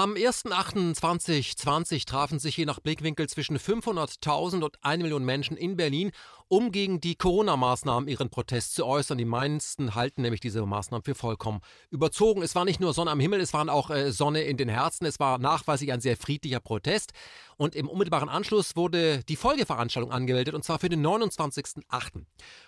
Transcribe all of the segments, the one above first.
Am 1.8.2020 trafen sich je nach Blickwinkel zwischen 500.000 und 1 Million Menschen in Berlin, um gegen die Corona-Maßnahmen ihren Protest zu äußern. Die meisten halten nämlich diese Maßnahmen für vollkommen überzogen. Es war nicht nur Sonne am Himmel, es waren auch äh, Sonne in den Herzen. Es war nachweislich ein sehr friedlicher Protest. Und im unmittelbaren Anschluss wurde die Folgeveranstaltung angemeldet, und zwar für den 29.8.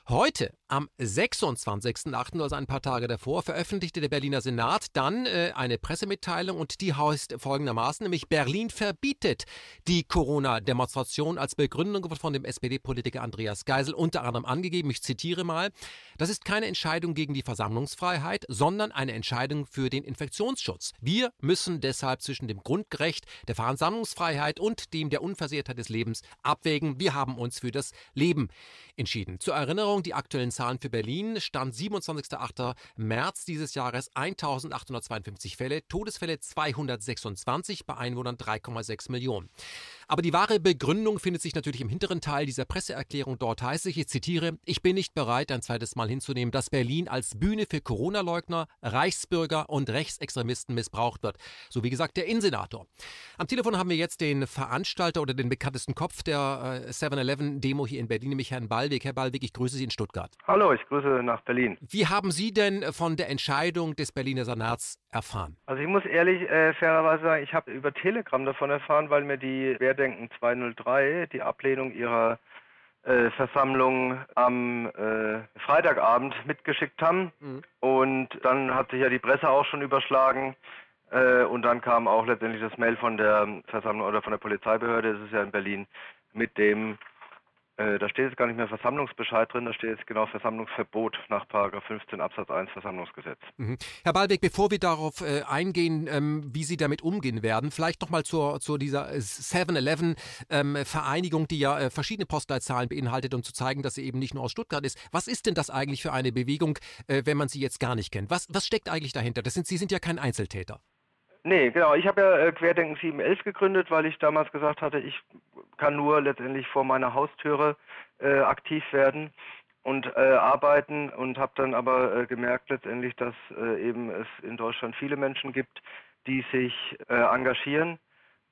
Heute, am 26.8., also ein paar Tage davor, veröffentlichte der Berliner Senat dann äh, eine Pressemitteilung und die heißt folgendermaßen, nämlich Berlin verbietet die Corona-Demonstration als Begründung von dem SPD-Politiker Andreas Geisel unter anderem angegeben. Ich zitiere mal, das ist keine Entscheidung gegen die Versammlungsfreiheit, sondern eine Entscheidung für den Infektionsschutz. Wir müssen deshalb zwischen dem Grundrecht der Versammlungsfreiheit und dem der Unversehrtheit des Lebens abwägen. Wir haben uns für das Leben entschieden. Zur Erinnerung, die aktuellen Zahlen für Berlin stand 27.8. März dieses Jahres 1852 Fälle, Todesfälle 226, bei Einwohnern 3,6 Millionen. Aber die wahre Begründung findet sich natürlich im hinteren Teil dieser Presseerklärung. Dort heißt es, ich zitiere, ich bin nicht bereit, ein zweites Mal hinzunehmen, dass Berlin als Bühne für Corona-Leugner, Reichsbürger und Rechtsextremisten missbraucht wird. So wie gesagt der Innensenator. Am Telefon haben wir jetzt den Veranstalter oder den bekanntesten Kopf der äh, 7-Eleven-Demo hier in Berlin, nämlich Herrn Ballweg. Herr Ballweg, ich grüße Sie in Stuttgart. Hallo, ich grüße nach Berlin. Wie haben Sie denn von der Entscheidung des Berliner Senats erfahren? Also ich muss ehrlich, äh, fairerweise sagen, ich habe über Telegram davon erfahren, weil mir die Werte Querdenken 203 die Ablehnung ihrer äh, Versammlung am äh, Freitagabend mitgeschickt haben. Mhm. Und dann hat sich ja die Presse auch schon überschlagen. Äh, und dann kam auch letztendlich das Mail von der Versammlung oder von der Polizeibehörde, das ist ja in Berlin, mit dem da steht jetzt gar nicht mehr Versammlungsbescheid drin, da steht jetzt genau Versammlungsverbot nach 15 Absatz 1 Versammlungsgesetz. Mhm. Herr Ballweg, bevor wir darauf äh, eingehen, ähm, wie Sie damit umgehen werden, vielleicht nochmal zur, zur dieser 7-Eleven-Vereinigung, ähm, die ja äh, verschiedene Postleitzahlen beinhaltet, um zu zeigen, dass sie eben nicht nur aus Stuttgart ist. Was ist denn das eigentlich für eine Bewegung, äh, wenn man sie jetzt gar nicht kennt? Was, was steckt eigentlich dahinter? Das sind, sie sind ja kein Einzeltäter. Nee, genau. Ich habe ja äh, Querdenken 711 gegründet, weil ich damals gesagt hatte, ich kann nur letztendlich vor meiner Haustüre äh, aktiv werden und äh, arbeiten und habe dann aber äh, gemerkt letztendlich, dass äh, eben es in Deutschland viele Menschen gibt, die sich äh, engagieren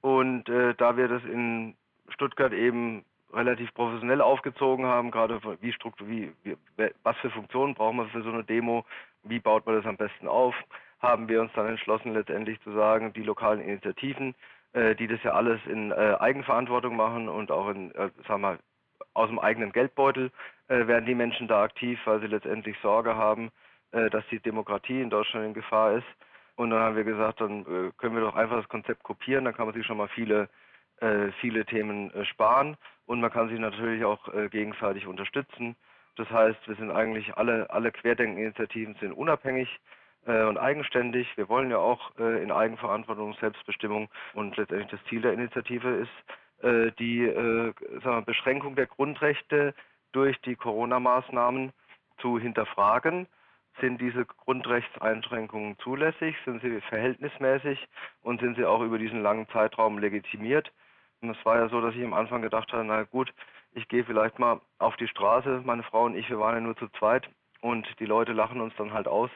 und da wir das in Stuttgart eben relativ professionell aufgezogen haben, gerade wie wie, wie was für Funktionen brauchen wir für so eine Demo, wie baut man das am besten auf, haben wir uns dann entschlossen, letztendlich zu sagen, die lokalen Initiativen, äh, die das ja alles in äh, Eigenverantwortung machen und auch in, äh, sagen wir, aus dem eigenen Geldbeutel werden die Menschen da aktiv, weil sie letztendlich Sorge haben, dass die Demokratie in Deutschland in Gefahr ist. Und dann haben wir gesagt, dann können wir doch einfach das Konzept kopieren, dann kann man sich schon mal viele, viele Themen sparen und man kann sich natürlich auch gegenseitig unterstützen. Das heißt, wir sind eigentlich alle, alle Querdenkeninitiativen sind unabhängig und eigenständig. Wir wollen ja auch äh, in Eigenverantwortung, Selbstbestimmung und letztendlich das Ziel der Initiative ist äh, die äh, wir, Beschränkung der Grundrechte durch die Corona-Maßnahmen zu hinterfragen. Sind diese Grundrechtseinschränkungen zulässig? Sind sie verhältnismäßig? Und sind sie auch über diesen langen Zeitraum legitimiert? Und es war ja so, dass ich am Anfang gedacht habe, na gut, ich gehe vielleicht mal auf die Straße, meine Frau und ich, wir waren ja nur zu zweit und die Leute lachen uns dann halt aus.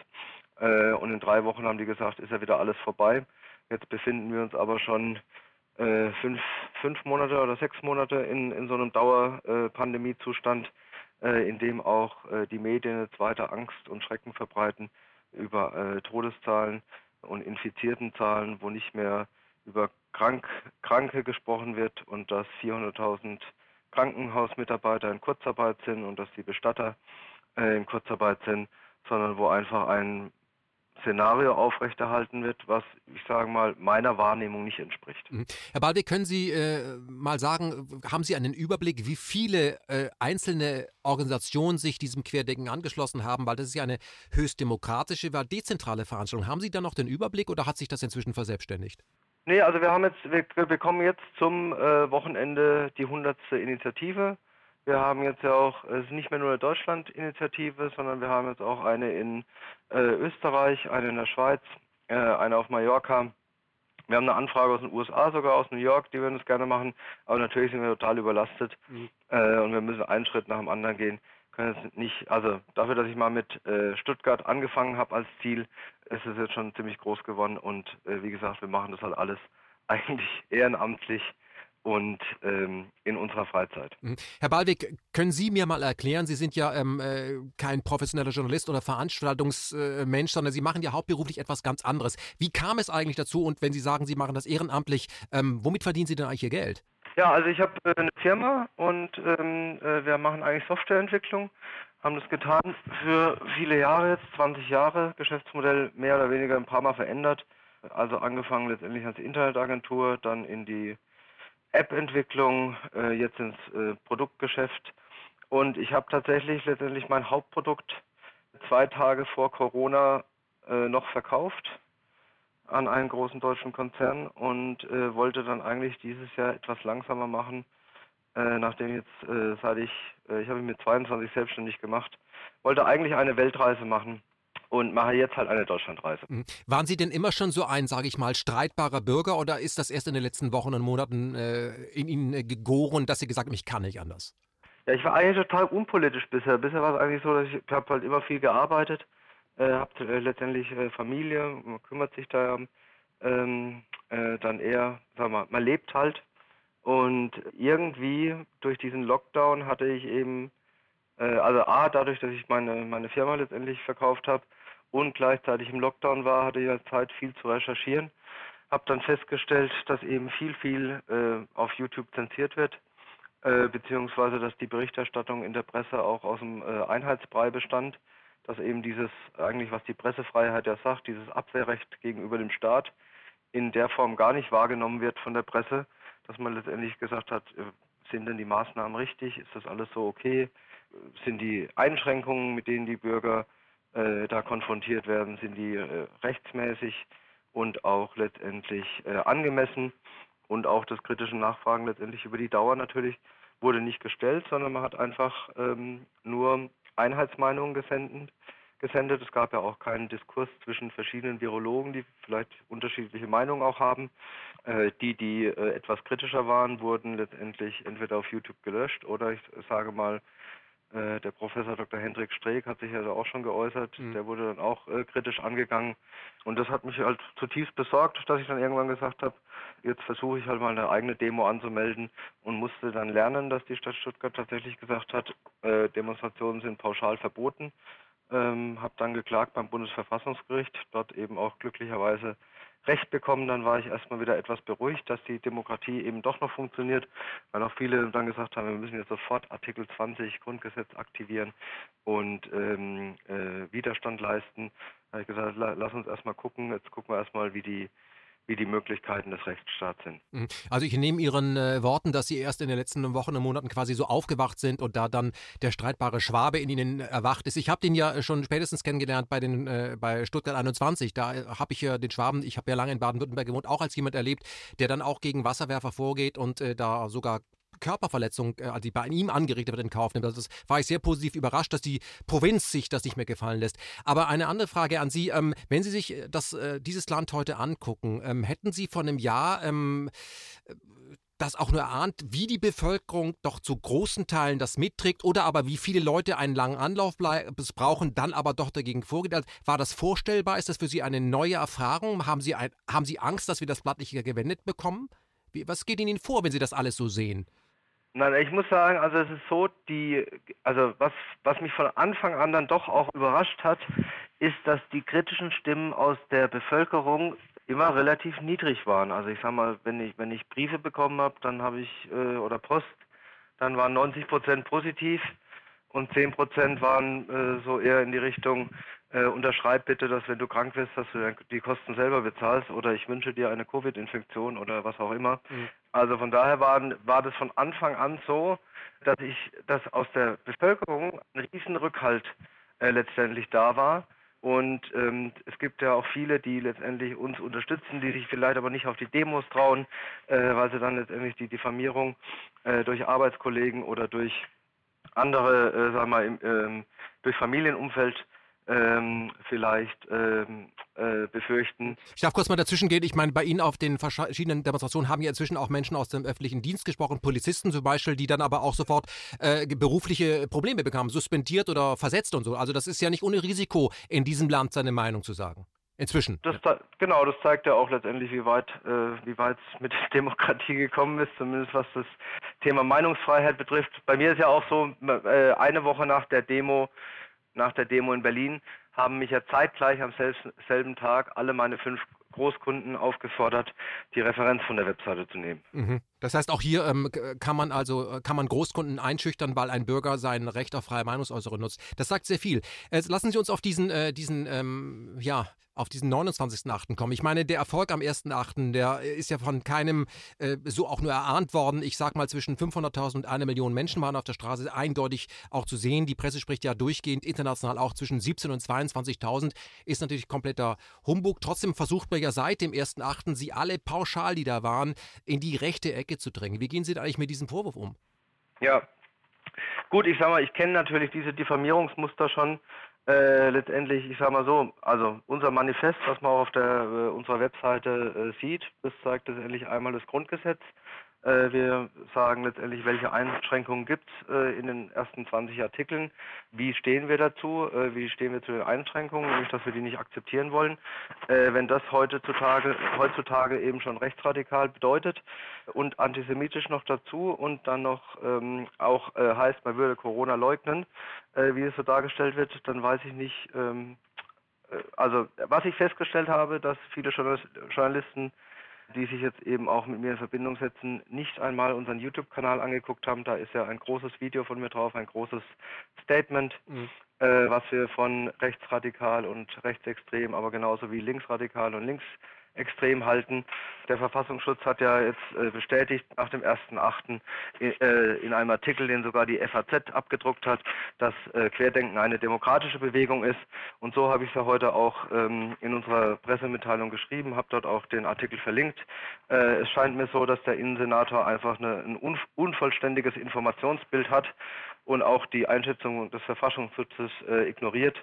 Äh, und in drei Wochen haben die gesagt, ist ja wieder alles vorbei. Jetzt befinden wir uns aber schon äh, fünf, fünf Monate oder sechs Monate in, in so einem Dauerpandemiezustand, äh, in dem auch äh, die Medien eine zweite Angst und Schrecken verbreiten über äh, Todeszahlen und Infiziertenzahlen, wo nicht mehr über Krank, Kranke gesprochen wird und dass 400.000 Krankenhausmitarbeiter in Kurzarbeit sind und dass die Bestatter äh, in Kurzarbeit sind, sondern wo einfach ein Szenario aufrechterhalten wird, was ich sage mal meiner Wahrnehmung nicht entspricht. Mhm. Herr Balbeck, können Sie äh, mal sagen, haben Sie einen Überblick, wie viele äh, einzelne Organisationen sich diesem Querdenken angeschlossen haben, weil das ist ja eine höchst demokratische, war dezentrale Veranstaltung. Haben Sie da noch den Überblick oder hat sich das inzwischen verselbstständigt? Nee, also wir haben jetzt, wir, wir bekommen jetzt zum äh, Wochenende die 100. Initiative wir haben jetzt ja auch, es ist nicht mehr nur eine Deutschland-Initiative, sondern wir haben jetzt auch eine in äh, Österreich, eine in der Schweiz, äh, eine auf Mallorca. Wir haben eine Anfrage aus den USA, sogar aus New York, die würden es gerne machen, aber natürlich sind wir total überlastet mhm. äh, und wir müssen einen Schritt nach dem anderen gehen. Können es nicht, also dafür, dass ich mal mit äh, Stuttgart angefangen habe als Ziel, es ist jetzt schon ziemlich groß geworden und äh, wie gesagt, wir machen das halt alles eigentlich ehrenamtlich und ähm, in unserer Freizeit. Mhm. Herr Ballweg, können Sie mir mal erklären, Sie sind ja ähm, äh, kein professioneller Journalist oder Veranstaltungsmensch, äh, sondern Sie machen ja hauptberuflich etwas ganz anderes. Wie kam es eigentlich dazu und wenn Sie sagen, Sie machen das ehrenamtlich, ähm, womit verdienen Sie denn eigentlich Ihr Geld? Ja, also ich habe äh, eine Firma und ähm, äh, wir machen eigentlich Softwareentwicklung, haben das getan für viele Jahre jetzt, 20 Jahre, Geschäftsmodell mehr oder weniger ein paar Mal verändert. Also angefangen letztendlich als Internetagentur, dann in die App-Entwicklung, äh, jetzt ins äh, Produktgeschäft. Und ich habe tatsächlich letztendlich mein Hauptprodukt zwei Tage vor Corona äh, noch verkauft an einen großen deutschen Konzern und äh, wollte dann eigentlich dieses Jahr etwas langsamer machen, äh, nachdem jetzt äh, seit ich, ich habe mich mit 22 selbstständig gemacht, wollte eigentlich eine Weltreise machen und mache jetzt halt eine Deutschlandreise. Mhm. Waren Sie denn immer schon so ein, sage ich mal, streitbarer Bürger oder ist das erst in den letzten Wochen und Monaten äh, in Ihnen äh, gegoren, dass Sie gesagt haben, ich kann nicht anders? Ja, ich war eigentlich total unpolitisch bisher. Bisher war es eigentlich so, dass ich, ich habe halt immer viel gearbeitet, äh, habe äh, letztendlich äh, Familie, man kümmert sich da ähm, äh, dann eher, sag mal, man lebt halt und irgendwie durch diesen Lockdown hatte ich eben also A, dadurch, dass ich meine, meine Firma letztendlich verkauft habe, und gleichzeitig im Lockdown war, hatte ich ja Zeit, viel zu recherchieren. Habe dann festgestellt, dass eben viel, viel äh, auf YouTube zensiert wird, äh, beziehungsweise dass die Berichterstattung in der Presse auch aus dem äh, Einheitsbrei bestand, dass eben dieses, eigentlich was die Pressefreiheit ja sagt, dieses Abwehrrecht gegenüber dem Staat in der Form gar nicht wahrgenommen wird von der Presse, dass man letztendlich gesagt hat, äh, sind denn die Maßnahmen richtig, ist das alles so okay, sind die Einschränkungen, mit denen die Bürger äh, da konfrontiert werden, sind die äh, rechtsmäßig und auch letztendlich äh, angemessen und auch das kritische Nachfragen letztendlich über die Dauer natürlich wurde nicht gestellt, sondern man hat einfach ähm, nur Einheitsmeinungen gesendet, gesendet. Es gab ja auch keinen Diskurs zwischen verschiedenen Virologen, die vielleicht unterschiedliche Meinungen auch haben. Äh, die, die äh, etwas kritischer waren, wurden letztendlich entweder auf YouTube gelöscht oder ich sage mal äh, der Professor Dr. Hendrik Streeck hat sich ja auch schon geäußert. Mhm. Der wurde dann auch äh, kritisch angegangen. Und das hat mich halt zutiefst besorgt, dass ich dann irgendwann gesagt habe, jetzt versuche ich halt mal eine eigene Demo anzumelden und musste dann lernen, dass die Stadt Stuttgart tatsächlich gesagt hat, äh, Demonstrationen sind pauschal verboten. Ähm, habe dann geklagt beim Bundesverfassungsgericht, dort eben auch glücklicherweise Recht bekommen, dann war ich erstmal wieder etwas beruhigt, dass die Demokratie eben doch noch funktioniert, weil auch viele dann gesagt haben, wir müssen jetzt sofort Artikel 20 Grundgesetz aktivieren und ähm, äh, Widerstand leisten. Da habe ich gesagt, la, lass uns erstmal gucken, jetzt gucken wir erstmal, wie die wie die Möglichkeiten des Rechtsstaats sind. Mhm. Also ich nehme Ihren äh, Worten, dass Sie erst in den letzten Wochen und Monaten quasi so aufgewacht sind und da dann der streitbare Schwabe in Ihnen erwacht ist. Ich habe den ja schon spätestens kennengelernt bei, den, äh, bei Stuttgart 21. Da äh, habe ich ja den Schwaben, ich habe ja lange in Baden-Württemberg gewohnt, auch als jemand erlebt, der dann auch gegen Wasserwerfer vorgeht und äh, da sogar Körperverletzung, äh, die bei ihm angerichtet wird, in Kauf nimmt. Also das war ich sehr positiv überrascht, dass die Provinz sich das nicht mehr gefallen lässt. Aber eine andere Frage an Sie, ähm, wenn Sie sich äh, das, äh, dieses Land heute angucken, ähm, hätten Sie vor einem Jahr ähm, das auch nur erahnt, wie die Bevölkerung doch zu großen Teilen das mitträgt oder aber wie viele Leute einen langen Anlauf brauchen, dann aber doch dagegen vorgeht. Also, war das vorstellbar? Ist das für Sie eine neue Erfahrung? Haben Sie, ein, haben Sie Angst, dass wir das Blatt nicht gewendet bekommen? Wie, was geht Ihnen vor, wenn Sie das alles so sehen? Nein, ich muss sagen, also es ist so, die, also was, was mich von Anfang an dann doch auch überrascht hat, ist, dass die kritischen Stimmen aus der Bevölkerung immer relativ niedrig waren. Also ich sag mal, wenn ich, wenn ich Briefe bekommen habe, dann habe ich, äh, oder Post, dann waren 90 Prozent positiv und 10 Prozent waren äh, so eher in die Richtung, äh, unterschreib bitte, dass wenn du krank wirst, dass du die Kosten selber bezahlst oder ich wünsche dir eine Covid-Infektion oder was auch immer. Mhm. Also von daher waren, war das von Anfang an so, dass ich, dass aus der Bevölkerung ein Riesenrückhalt äh, letztendlich da war. Und ähm, es gibt ja auch viele, die letztendlich uns unterstützen, die sich vielleicht aber nicht auf die Demos trauen, äh, weil sie dann letztendlich die Diffamierung äh, durch Arbeitskollegen oder durch andere, äh, sagen wir mal, im, ähm, durch Familienumfeld ähm, vielleicht ähm, äh, befürchten. Ich darf kurz mal dazwischen gehen. Ich meine, bei Ihnen auf den verschiedenen Demonstrationen haben ja inzwischen auch Menschen aus dem öffentlichen Dienst gesprochen, Polizisten zum Beispiel, die dann aber auch sofort äh, berufliche Probleme bekamen, suspendiert oder versetzt und so. Also das ist ja nicht ohne Risiko, in diesem Land seine Meinung zu sagen. Inzwischen. Das, genau, das zeigt ja auch letztendlich, wie weit äh, wie weit es mit Demokratie gekommen ist, zumindest was das Thema Meinungsfreiheit betrifft. Bei mir ist ja auch so, äh, eine Woche nach der Demo, nach der Demo in Berlin, haben mich ja zeitgleich am selben Tag alle meine fünf Großkunden aufgefordert, die Referenz von der Webseite zu nehmen. Mhm. Das heißt, auch hier ähm, kann man also äh, kann man Großkunden einschüchtern, weil ein Bürger sein Recht auf freie Meinungsäußerung nutzt. Das sagt sehr viel. Jetzt lassen Sie uns auf diesen äh, diesen ähm, ja auf diesen 29.8. kommen. Ich meine, der Erfolg am 1.8., der ist ja von keinem äh, so auch nur erahnt worden. Ich sag mal, zwischen 500.000 und einer Million Menschen waren auf der Straße eindeutig auch zu sehen. Die Presse spricht ja durchgehend international auch zwischen 17.000 und 22.000. Ist natürlich kompletter Humbug. Trotzdem versucht man ja seit dem 1.8. sie alle pauschal, die da waren, in die rechte Ecke zu drängen. Wie gehen Sie da eigentlich mit diesem Vorwurf um? Ja, Gut, ich sag mal, ich kenne natürlich diese Diffamierungsmuster schon äh, letztendlich, ich sage mal so, also unser Manifest, was man auch auf der, äh, unserer Webseite äh, sieht, das zeigt letztendlich einmal das Grundgesetz, wir sagen letztendlich, welche Einschränkungen gibt es äh, in den ersten 20 Artikeln. Wie stehen wir dazu? Äh, wie stehen wir zu den Einschränkungen? Nämlich, dass wir die nicht akzeptieren wollen. wenn das heutzutage, heutzutage eben schon rechtsradikal bedeutet und antisemitisch noch dazu und dann noch ähm, auch heißt, man würde Corona leugnen, wie es so dargestellt wird, dann weiß ich nicht, ähm, also was ich festgestellt habe, dass viele Journalisten die sich jetzt eben auch mit mir in Verbindung setzen, nicht einmal unseren YouTube-Kanal angeguckt haben. Da ist ja ein großes Video von mir drauf, ein großes Statement, mhm. äh, was wir von rechtsradikal und rechtsextrem, aber genauso wie linksradikal und links extrem halten. Der Verfassungsschutz hat ja jetzt äh, bestätigt nach dem 1.8. Äh, in einem Artikel, den sogar die FAZ abgedruckt hat, dass äh, Querdenken eine demokratische Bewegung ist. Und so habe ich es ja heute auch ähm, in unserer Pressemitteilung geschrieben, habe dort auch den Artikel verlinkt. Es scheint mir so, dass der Innensenator einfach ein unvollständiges Informationsbild hat und auch die Einschätzung des Verfassungsschutzes ignoriert.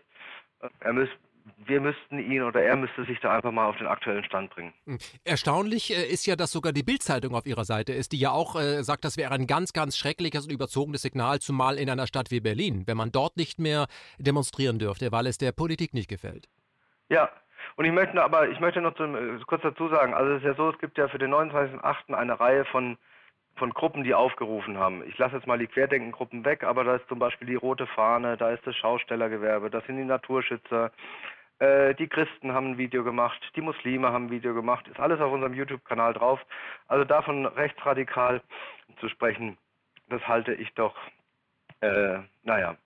Er müsste wir müssten ihn oder er müsste sich da einfach mal auf den aktuellen Stand bringen. Hm. Erstaunlich äh, ist ja, dass sogar die Bildzeitung auf ihrer Seite ist, die ja auch äh, sagt, das wäre ein ganz, ganz schreckliches und überzogenes Signal, zumal in einer Stadt wie Berlin, wenn man dort nicht mehr demonstrieren dürfte, weil es der Politik nicht gefällt. Ja, und ich möchte aber, ich möchte noch zum, äh, kurz dazu sagen, also es ist ja so, es gibt ja für den 29.08. eine Reihe von von Gruppen, die aufgerufen haben. Ich lasse jetzt mal die Querdenkengruppen weg, aber da ist zum Beispiel die Rote Fahne, da ist das Schaustellergewerbe, das sind die Naturschützer, die Christen haben ein Video gemacht, die Muslime haben ein Video gemacht, ist alles auf unserem YouTube-Kanal drauf. Also davon rechtsradikal zu sprechen, das halte ich doch, äh, naja,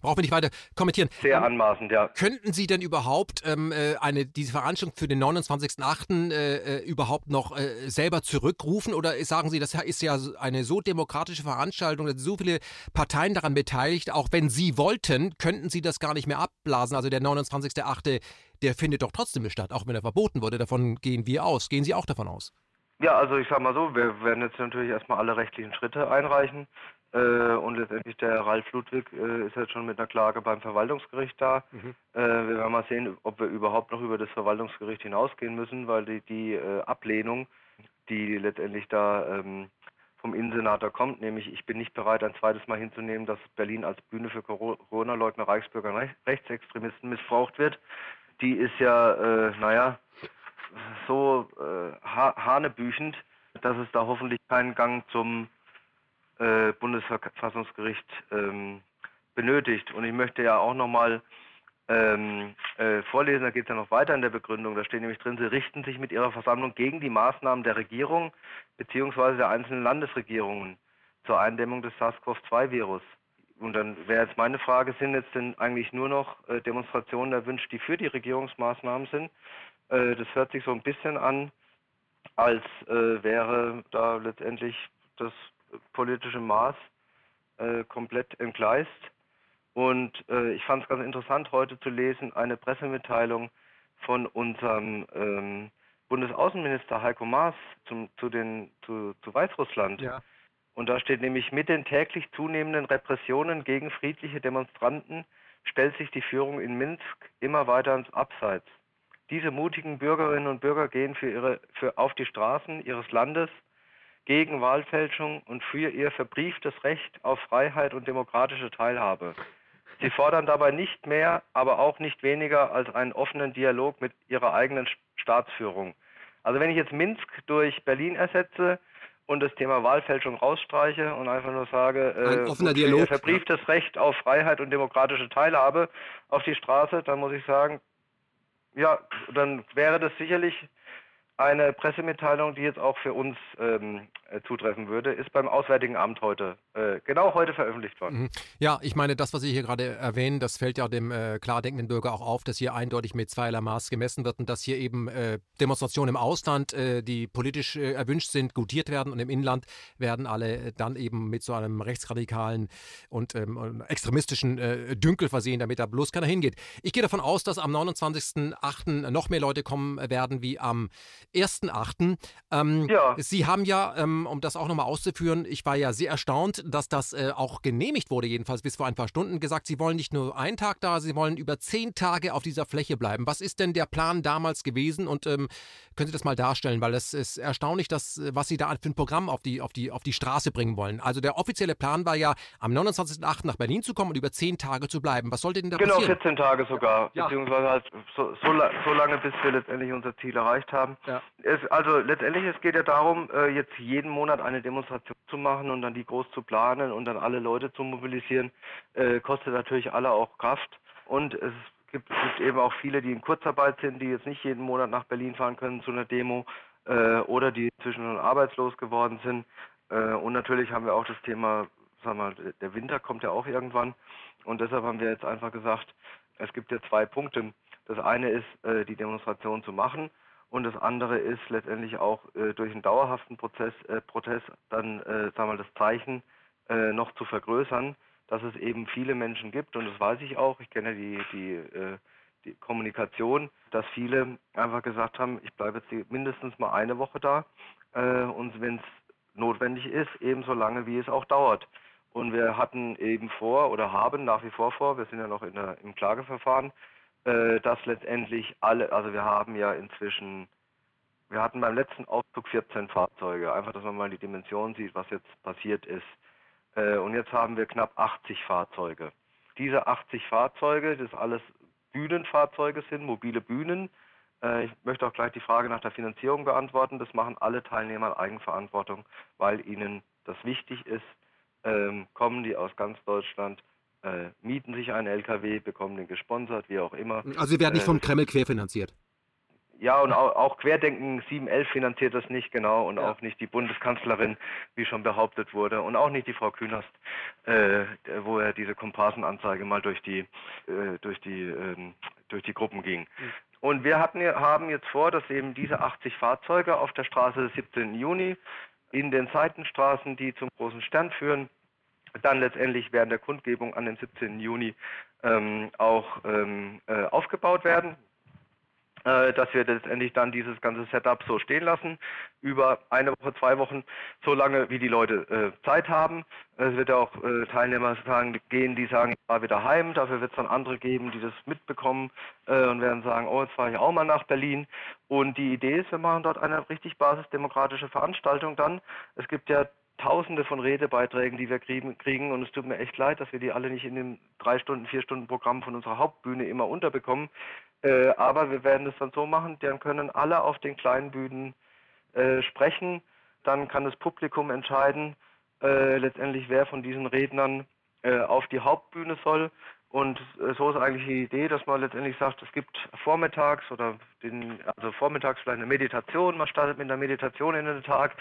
brauchen wir nicht weiter kommentieren. Sehr anmaßend, ja. Könnten Sie denn überhaupt ähm, äh, eine, diese Veranstaltung für den 29.08. Äh, äh, überhaupt noch äh, selber zurückrufen? Oder sagen Sie, das ist ja eine so demokratische Veranstaltung, da sind so viele Parteien daran beteiligt, auch wenn Sie wollten, könnten Sie das gar nicht mehr abblasen. Also der 29.08., der findet doch trotzdem statt, auch wenn er verboten wurde. Davon gehen wir aus. Gehen Sie auch davon aus? Ja, also ich sag mal so, wir werden jetzt natürlich erstmal alle rechtlichen Schritte einreichen. Äh, und letztendlich der Ralf Ludwig äh, ist jetzt schon mit einer Klage beim Verwaltungsgericht da. Mhm. Äh, wir werden mal sehen, ob wir überhaupt noch über das Verwaltungsgericht hinausgehen müssen, weil die, die äh, Ablehnung, die letztendlich da ähm, vom Innensenator kommt, nämlich ich bin nicht bereit, ein zweites Mal hinzunehmen, dass Berlin als Bühne für Corona-Leugner, Reichsbürger und Rechtsextremisten missbraucht wird. Die ist ja, äh, naja, so äh, ha hanebüchend, dass es da hoffentlich keinen Gang zum äh, Bundesverfassungsgericht ähm, benötigt. Und ich möchte ja auch nochmal ähm, äh, vorlesen, da geht es ja noch weiter in der Begründung, da steht nämlich drin, Sie richten sich mit Ihrer Versammlung gegen die Maßnahmen der Regierung bzw. der einzelnen Landesregierungen zur Eindämmung des SARS-CoV-2-Virus. Und dann wäre jetzt meine Frage, sind jetzt denn eigentlich nur noch äh, Demonstrationen erwünscht, die für die Regierungsmaßnahmen sind? Äh, das hört sich so ein bisschen an, als äh, wäre da letztendlich das politische Maß äh, komplett entgleist. Und äh, ich fand es ganz interessant, heute zu lesen, eine Pressemitteilung von unserem ähm, Bundesaußenminister Heiko Maas zum, zu, den, zu, zu Weißrussland. Ja. Und da steht nämlich, mit den täglich zunehmenden Repressionen gegen friedliche Demonstranten stellt sich die Führung in Minsk immer weiter ins Abseits. Diese mutigen Bürgerinnen und Bürger gehen für ihre, für auf die Straßen ihres Landes gegen Wahlfälschung und für ihr verbrieftes Recht auf Freiheit und demokratische Teilhabe. Sie fordern dabei nicht mehr, aber auch nicht weniger als einen offenen Dialog mit ihrer eigenen Staatsführung. Also wenn ich jetzt Minsk durch Berlin ersetze und das Thema Wahlfälschung rausstreiche und einfach nur sage, ein äh, offener Dialog, verbrieftes ja. Recht auf Freiheit und demokratische Teilhabe auf die Straße, dann muss ich sagen, ja, dann wäre das sicherlich eine Pressemitteilung, die jetzt auch für uns ähm, äh, zutreffen würde, ist beim Auswärtigen Amt heute, äh, genau heute veröffentlicht worden. Mhm. Ja, ich meine, das, was Sie hier gerade erwähnen, das fällt ja dem äh, klar denkenden Bürger auch auf, dass hier eindeutig mit zweierlei Maß gemessen wird und dass hier eben äh, Demonstrationen im Ausland, äh, die politisch äh, erwünscht sind, gutiert werden und im Inland werden alle dann eben mit so einem rechtsradikalen und ähm, extremistischen Dünkel versehen, damit da bloß keiner hingeht. Ich gehe davon aus, dass am 29.08. noch mehr Leute kommen werden wie am 1.8. Ähm, ja. Sie haben ja, ähm, um das auch nochmal auszuführen, ich war ja sehr erstaunt, dass das äh, auch genehmigt wurde, jedenfalls bis vor ein paar Stunden, gesagt, Sie wollen nicht nur einen Tag da, Sie wollen über zehn Tage auf dieser Fläche bleiben. Was ist denn der Plan damals gewesen und ähm, können Sie das mal darstellen? Weil es ist erstaunlich, dass, was Sie da für ein Programm auf die, auf, die, auf die Straße bringen wollen. Also der offizielle Plan war ja, am 29.8. nach Berlin zu kommen und über zehn Tage zu bleiben. Was sollte denn da genau, passieren? Genau, 14 Tage sogar, ja. beziehungsweise halt so, so, so lange, bis wir letztendlich unser Ziel erreicht haben. Ja. Es, also letztendlich, es geht ja darum, äh, jetzt jeden Monat eine Demonstration zu machen und dann die groß zu planen und dann alle Leute zu mobilisieren, äh, kostet natürlich alle auch Kraft. Und es gibt, gibt eben auch viele, die in Kurzarbeit sind, die jetzt nicht jeden Monat nach Berlin fahren können zu einer Demo äh, oder die inzwischen schon arbeitslos geworden sind. Und natürlich haben wir auch das Thema, sag mal, der Winter kommt ja auch irgendwann. Und deshalb haben wir jetzt einfach gesagt, es gibt ja zwei Punkte. Das eine ist, die Demonstration zu machen und das andere ist letztendlich auch äh, durch einen dauerhaften Prozess, äh, Protest dann, äh, sagen wir, das Zeichen äh, noch zu vergrößern, dass es eben viele Menschen gibt und das weiß ich auch. Ich kenne die, die, äh, die Kommunikation, dass viele einfach gesagt haben, ich bleibe jetzt mindestens mal eine Woche da äh, und wenn es notwendig ist, ebenso lange wie es auch dauert. Und wir hatten eben vor oder haben nach wie vor vor, wir sind ja noch der, im Klageverfahren, äh, dass letztendlich alle, also wir haben ja inzwischen, wir hatten beim letzten Auszug 14 Fahrzeuge, einfach, dass man mal die Dimension sieht, was jetzt passiert ist. Äh, und jetzt haben wir knapp 80 Fahrzeuge. Diese 80 Fahrzeuge, das alles Bühnenfahrzeuge sind, mobile Bühnen. Äh, ich möchte auch gleich die Frage nach der Finanzierung beantworten. Das machen alle Teilnehmer in Eigenverantwortung, weil ihnen das wichtig ist. Ähm, kommen die aus ganz Deutschland, äh, mieten sich einen LKW, bekommen den gesponsert, wie auch immer. Also sie werden nicht vom äh, Kreml querfinanziert. Ja, und auch, auch Querdenken 711 finanziert das nicht, genau, und ja. auch nicht die Bundeskanzlerin, wie schon behauptet wurde, und auch nicht die Frau Künast, äh, wo er diese Komparsenanzeige mal durch die, äh, durch die, ähm, durch die Gruppen ging. Mhm. Und wir hatten, haben jetzt vor, dass eben diese 80 Fahrzeuge auf der Straße des 17. Juni in den Seitenstraßen, die zum großen Stern führen, dann letztendlich während der Kundgebung an dem 17. Juni ähm, auch ähm, äh, aufgebaut werden, äh, dass wir letztendlich dann dieses ganze Setup so stehen lassen, über eine Woche, zwei Wochen, so lange wie die Leute äh, Zeit haben. Es wird ja auch äh, Teilnehmer sagen, gehen, die sagen, ich fahre wieder heim, dafür wird es dann andere geben, die das mitbekommen äh, und werden sagen, oh, jetzt fahre ich auch mal nach Berlin. Und die Idee ist, wir machen dort eine richtig basisdemokratische Veranstaltung dann. Es gibt ja Tausende von Redebeiträgen, die wir kriegen, und es tut mir echt leid, dass wir die alle nicht in dem drei Stunden, vier Stunden Programm von unserer Hauptbühne immer unterbekommen. Äh, aber wir werden es dann so machen, dann können alle auf den kleinen Bühnen äh, sprechen. Dann kann das Publikum entscheiden, äh, letztendlich wer von diesen Rednern äh, auf die Hauptbühne soll. Und äh, so ist eigentlich die Idee, dass man letztendlich sagt, es gibt vormittags oder den, also vormittags vielleicht eine Meditation, man startet mit einer Meditation in den Tag,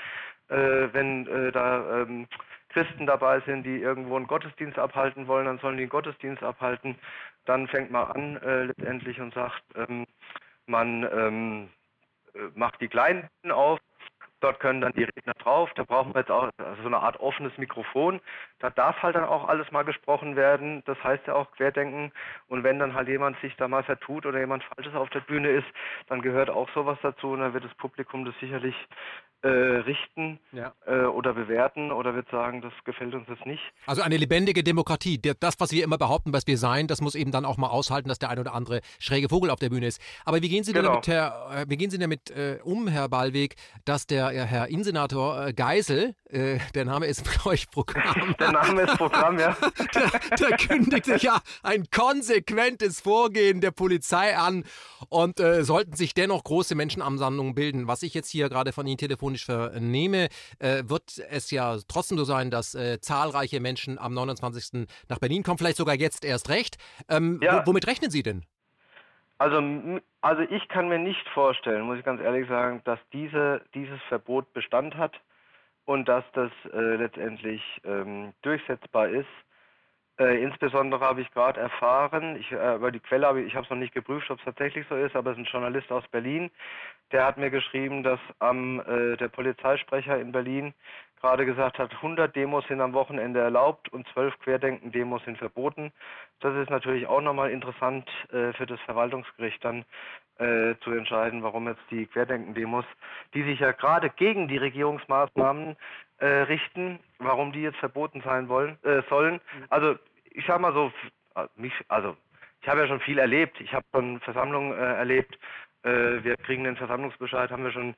äh, wenn äh, da ähm, Christen dabei sind, die irgendwo einen Gottesdienst abhalten wollen, dann sollen die einen Gottesdienst abhalten. Dann fängt man an äh, letztendlich und sagt, ähm, man ähm, äh, macht die Kleinen auf, Dort können dann die Redner drauf. Da brauchen wir jetzt auch so eine Art offenes Mikrofon. Da darf halt dann auch alles mal gesprochen werden. Das heißt ja auch Querdenken. Und wenn dann halt jemand sich da mal vertut oder jemand Falsches auf der Bühne ist, dann gehört auch sowas dazu. Und dann wird das Publikum das sicherlich äh, richten ja. äh, oder bewerten oder wird sagen, das gefällt uns jetzt nicht. Also eine lebendige Demokratie. Das, was wir immer behaupten, was wir sein, das muss eben dann auch mal aushalten, dass der ein oder andere schräge Vogel auf der Bühne ist. Aber wie gehen Sie genau. denn damit, Herr, äh, wie gehen Sie damit äh, um, Herr Ballweg, dass der Herr Innensenator äh, Geisel Äh, der Name ist, ich, Programm. Der Name ist Programm, ja. der, der kündigte ja ein konsequentes Vorgehen der Polizei an und äh, sollten sich dennoch große Menschenansammlungen bilden. Was ich jetzt hier gerade von Ihnen telefonisch vernehme, äh, wird es ja trotzdem so sein, dass äh, zahlreiche Menschen am 29. nach Berlin kommen, vielleicht sogar jetzt erst recht. Ähm, ja. womit rechnen Sie denn? Also, also ich kann mir nicht vorstellen, muss ich ganz ehrlich sagen, dass diese, dieses Verbot Bestand hat und dass das äh, letztendlich ähm, durchsetzbar ist. Äh, insbesondere habe ich gerade erfahren, ich, äh, über die Quelle habe ich, ich habe es noch nicht geprüft, ob es tatsächlich so ist, aber es ist ein Journalist aus Berlin, der hat mir geschrieben, dass am äh, der Polizeisprecher in Berlin gerade gesagt hat, 100 Demos sind am Wochenende erlaubt und 12 Querdenken-Demos sind verboten. Das ist natürlich auch nochmal interessant äh, für das Verwaltungsgericht dann äh, zu entscheiden, warum jetzt die Querdenken-Demos, die sich ja gerade gegen die Regierungsmaßnahmen äh, richten, warum die jetzt verboten sein wollen, äh, sollen. Also ich sag mal so, äh, mich, also ich habe ja schon viel erlebt. Ich habe schon Versammlungen äh, erlebt. wir kriegen den Versammlungsbescheid, haben wir schon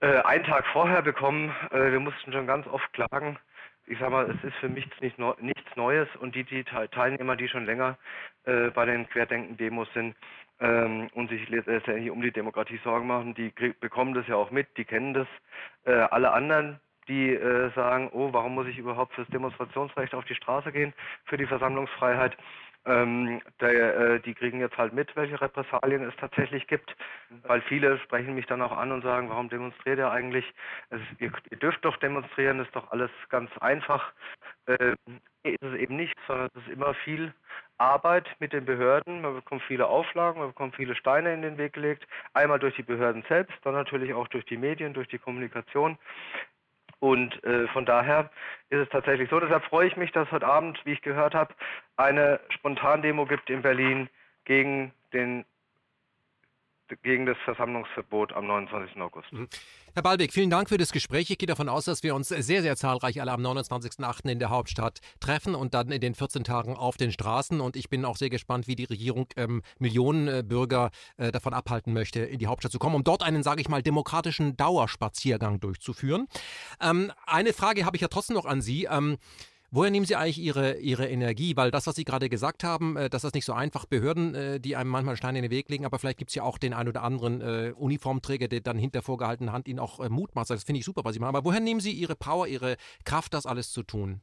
äh, einen Tag vorher bekommen. Äh, wir mussten schon ganz oft klagen. Ich sage mal, es ist für mich nicht nichts Neues und die, die Teilnehmer, die schon länger äh, bei den Querdenken-Demos sind ähm, und sich letztendlich um die Demokratie Sorgen machen, die bekommen das ja auch mit, die kennen das. Äh, alle anderen, die äh, sagen, oh, warum muss ich überhaupt fürs Demonstrationsrecht auf die Straße gehen, für die Versammlungsfreiheit, ähm, der, äh, die kriegen jetzt halt mit, welche Repressalien es tatsächlich gibt, weil viele sprechen mich dann auch an und sagen, warum demonstriert ihr eigentlich? Es, ihr, ihr, dürft doch demonstrieren, ist doch alles ganz einfach. Äh, ist es eben nicht, sondern es ist immer viel Arbeit mit den Behörden. Man bekommt viele Auflagen, man bekommt viele Steine in den Weg gelegt. Einmal durch die Behörden selbst, dann natürlich auch durch die Medien, durch die Kommunikation. Und äh, von daher ist es tatsächlich so. Deshalb freue ich mich, dass heute Abend, wie ich gehört habe, eine Spontandemo gibt in Berlin gegen den gegen das Versammlungsverbot am 29. August. Mhm. Herr Balbeck, vielen Dank für das Gespräch. Ich gehe davon aus, dass wir uns sehr, sehr zahlreich alle am 29.08. in der Hauptstadt treffen und dann in den 14 Tagen auf den Straßen. Und ich bin auch sehr gespannt, wie die Regierung ähm, Millionen äh, Bürger äh, davon abhalten möchte, in die Hauptstadt zu kommen, um dort einen, sage ich mal, demokratischen Dauerspaziergang durchzuführen. Ähm, eine Frage habe ich ja trotzdem noch an Sie. Ähm, Woher nehmen Sie eigentlich Ihre, Ihre Energie? Weil das, was Sie gerade gesagt haben, äh, dass das nicht so einfach Behörden, äh, die einem manchmal Steine in den Weg legen, aber vielleicht gibt es ja auch den einen oder anderen äh, Uniformträger, der dann hinter vorgehaltener Hand Ihnen auch äh, Mut macht. Das finde ich super, was Sie machen. Aber woher nehmen Sie Ihre Power, Ihre Kraft, das alles zu tun?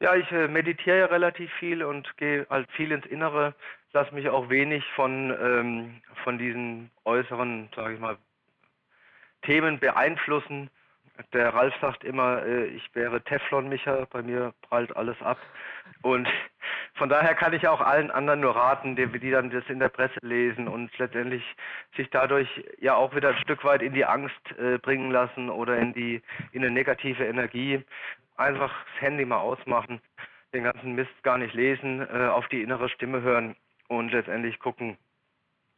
Ja, ich äh, meditiere ja relativ viel und gehe halt viel ins Innere, lasse mich auch wenig von, ähm, von diesen äußeren, sage ich mal, Themen beeinflussen. Der Ralf sagt immer, äh, ich wäre Teflon-Micha, bei mir prallt alles ab. Und von daher kann ich auch allen anderen nur raten, die, die dann das in der Presse lesen und letztendlich sich dadurch ja auch wieder ein Stück weit in die Angst äh, bringen lassen oder in die in eine negative Energie. Einfach das Handy mal ausmachen, den ganzen Mist gar nicht lesen, äh, auf die innere Stimme hören und letztendlich gucken,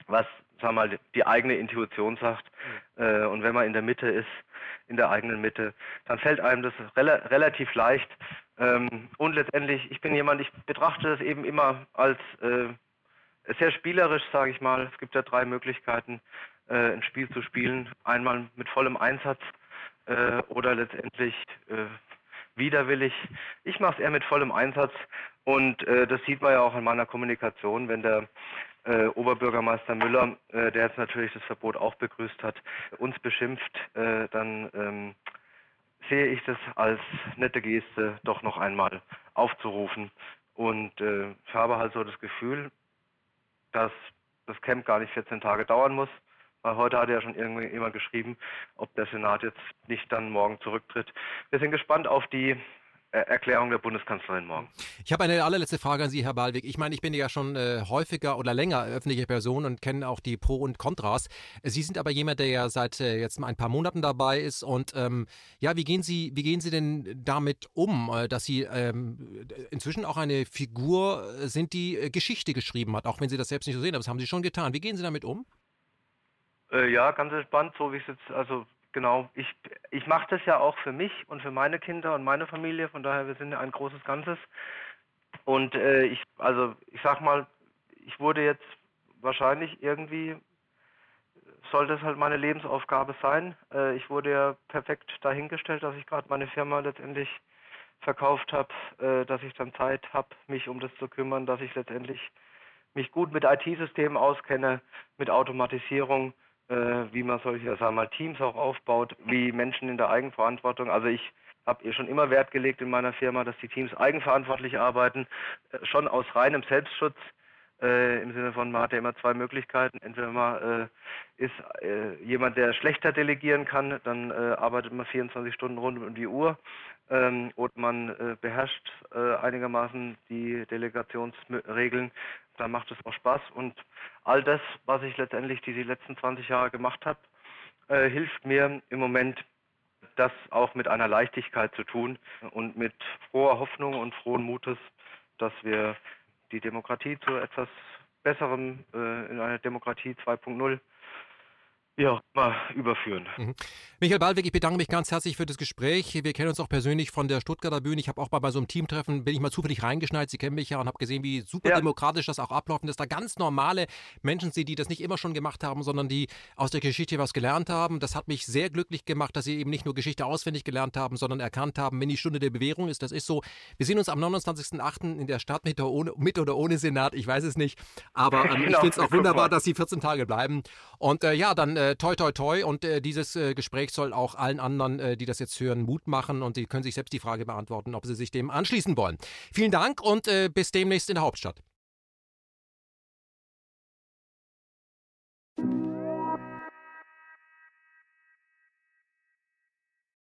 was sag mal, die eigene Intuition sagt. Äh, und wenn man in der Mitte ist, in der eigenen Mitte, dann fällt einem das rel relativ leicht. Ähm, und letztendlich, ich bin jemand, ich betrachte das eben immer als äh, sehr spielerisch, sage ich mal. Es gibt ja drei Möglichkeiten, äh, ein Spiel zu spielen. Einmal mit vollem Einsatz äh, oder letztendlich äh, widerwillig. Ich mache es eher mit vollem Einsatz und äh, das sieht man ja auch in meiner Kommunikation, wenn der äh, Oberbürgermeister Müller, äh, der jetzt natürlich das Verbot auch begrüßt hat, uns beschimpft, äh, dann ähm, sehe ich das als nette Geste, doch noch einmal aufzurufen. Und äh, ich habe halt so das Gefühl, dass das Camp gar nicht 14 Tage dauern muss. Weil heute hat ja schon irgendjemand geschrieben, ob der Senat jetzt nicht dann morgen zurücktritt. Wir sind gespannt auf die Erklärung der Bundeskanzlerin morgen. Ich habe eine allerletzte Frage an Sie, Herr Balwig. Ich meine, ich bin ja schon äh, häufiger oder länger öffentliche Person und kenne auch die Pro und Kontras. Sie sind aber jemand, der ja seit äh, jetzt ein paar Monaten dabei ist. Und ähm, ja, wie gehen Sie, wie gehen Sie denn damit um, äh, dass Sie ähm, inzwischen auch eine Figur sind, die äh, Geschichte geschrieben hat, auch wenn Sie das selbst nicht so sehen, aber das haben Sie schon getan. Wie gehen Sie damit um? Äh, ja, ganz entspannt, so wie es jetzt, also genau, ich, ich mache das ja auch für mich und für meine Kinder und meine Familie, von daher, wir sind ja ein großes Ganzes. Und äh, ich, also ich sag mal, ich wurde jetzt wahrscheinlich irgendwie soll das halt meine Lebensaufgabe sein. Äh, ich wurde ja perfekt dahingestellt, dass ich gerade meine Firma letztendlich verkauft habe, äh, dass ich dann Zeit habe, mich um das zu kümmern, dass ich letztendlich mich gut mit IT-Systemen auskenne, mit Automatisierung, wie man solche sagen wir mal, Teams auch aufbaut, wie Menschen in der Eigenverantwortung. Also ich habe ihr schon immer Wert gelegt in meiner Firma, dass die Teams eigenverantwortlich arbeiten, äh, schon aus reinem Selbstschutz. Äh, Im Sinne von, man hat ja immer zwei Möglichkeiten. Entweder man äh, ist äh, jemand, der schlechter delegieren kann, dann äh, arbeitet man 24 Stunden rund um die Uhr. Ähm, und man äh, beherrscht einigermaßen die Delegationsregeln. Dann macht es auch Spaß. Und all das, was ich letztendlich diese letzten 20 Jahre gemacht habe, hilft mir im Moment das auch mit einer Leichtigkeit zu tun und mit froher Hoffnung und frohen Mutes, dass wir die Demokratie zu etwas Besserem äh, in einer Demokratie 2.0 ja, mal überführen. Mhm. Michael Ballweg, ich bedanke mich ganz herzlich für das Gespräch. Wir kennen uns auch persönlich von der Stuttgarter Bühne. Ich habe auch mal bei so einem Teamtreffen, bin ich mal zufällig reingeschneit, Sie kennen mich ja und habe gesehen, wie super ja. demokratisch das auch abläuft dass da ganz normale Menschen sind, die das nicht immer schon gemacht haben, sondern die aus der Geschichte was gelernt haben. Das hat mich sehr glücklich gemacht, dass Sie eben nicht nur Geschichte auswendig gelernt haben, sondern erkannt haben, wenn die Stunde der Bewährung ist, das ist so. Wir sehen uns am 29.08. in der Stadt mit oder, ohne, mit oder ohne Senat, ich weiß es nicht. Aber ähm, genau. ich finde es auch wunderbar, dass Sie 14 Tage bleiben. Und äh, ja, dann äh, toi toi toi und äh, dieses äh, Gespräch soll auch allen anderen, äh, die das jetzt hören, Mut machen und sie können sich selbst die Frage beantworten, ob sie sich dem anschließen wollen. Vielen Dank und äh, bis demnächst in der Hauptstadt.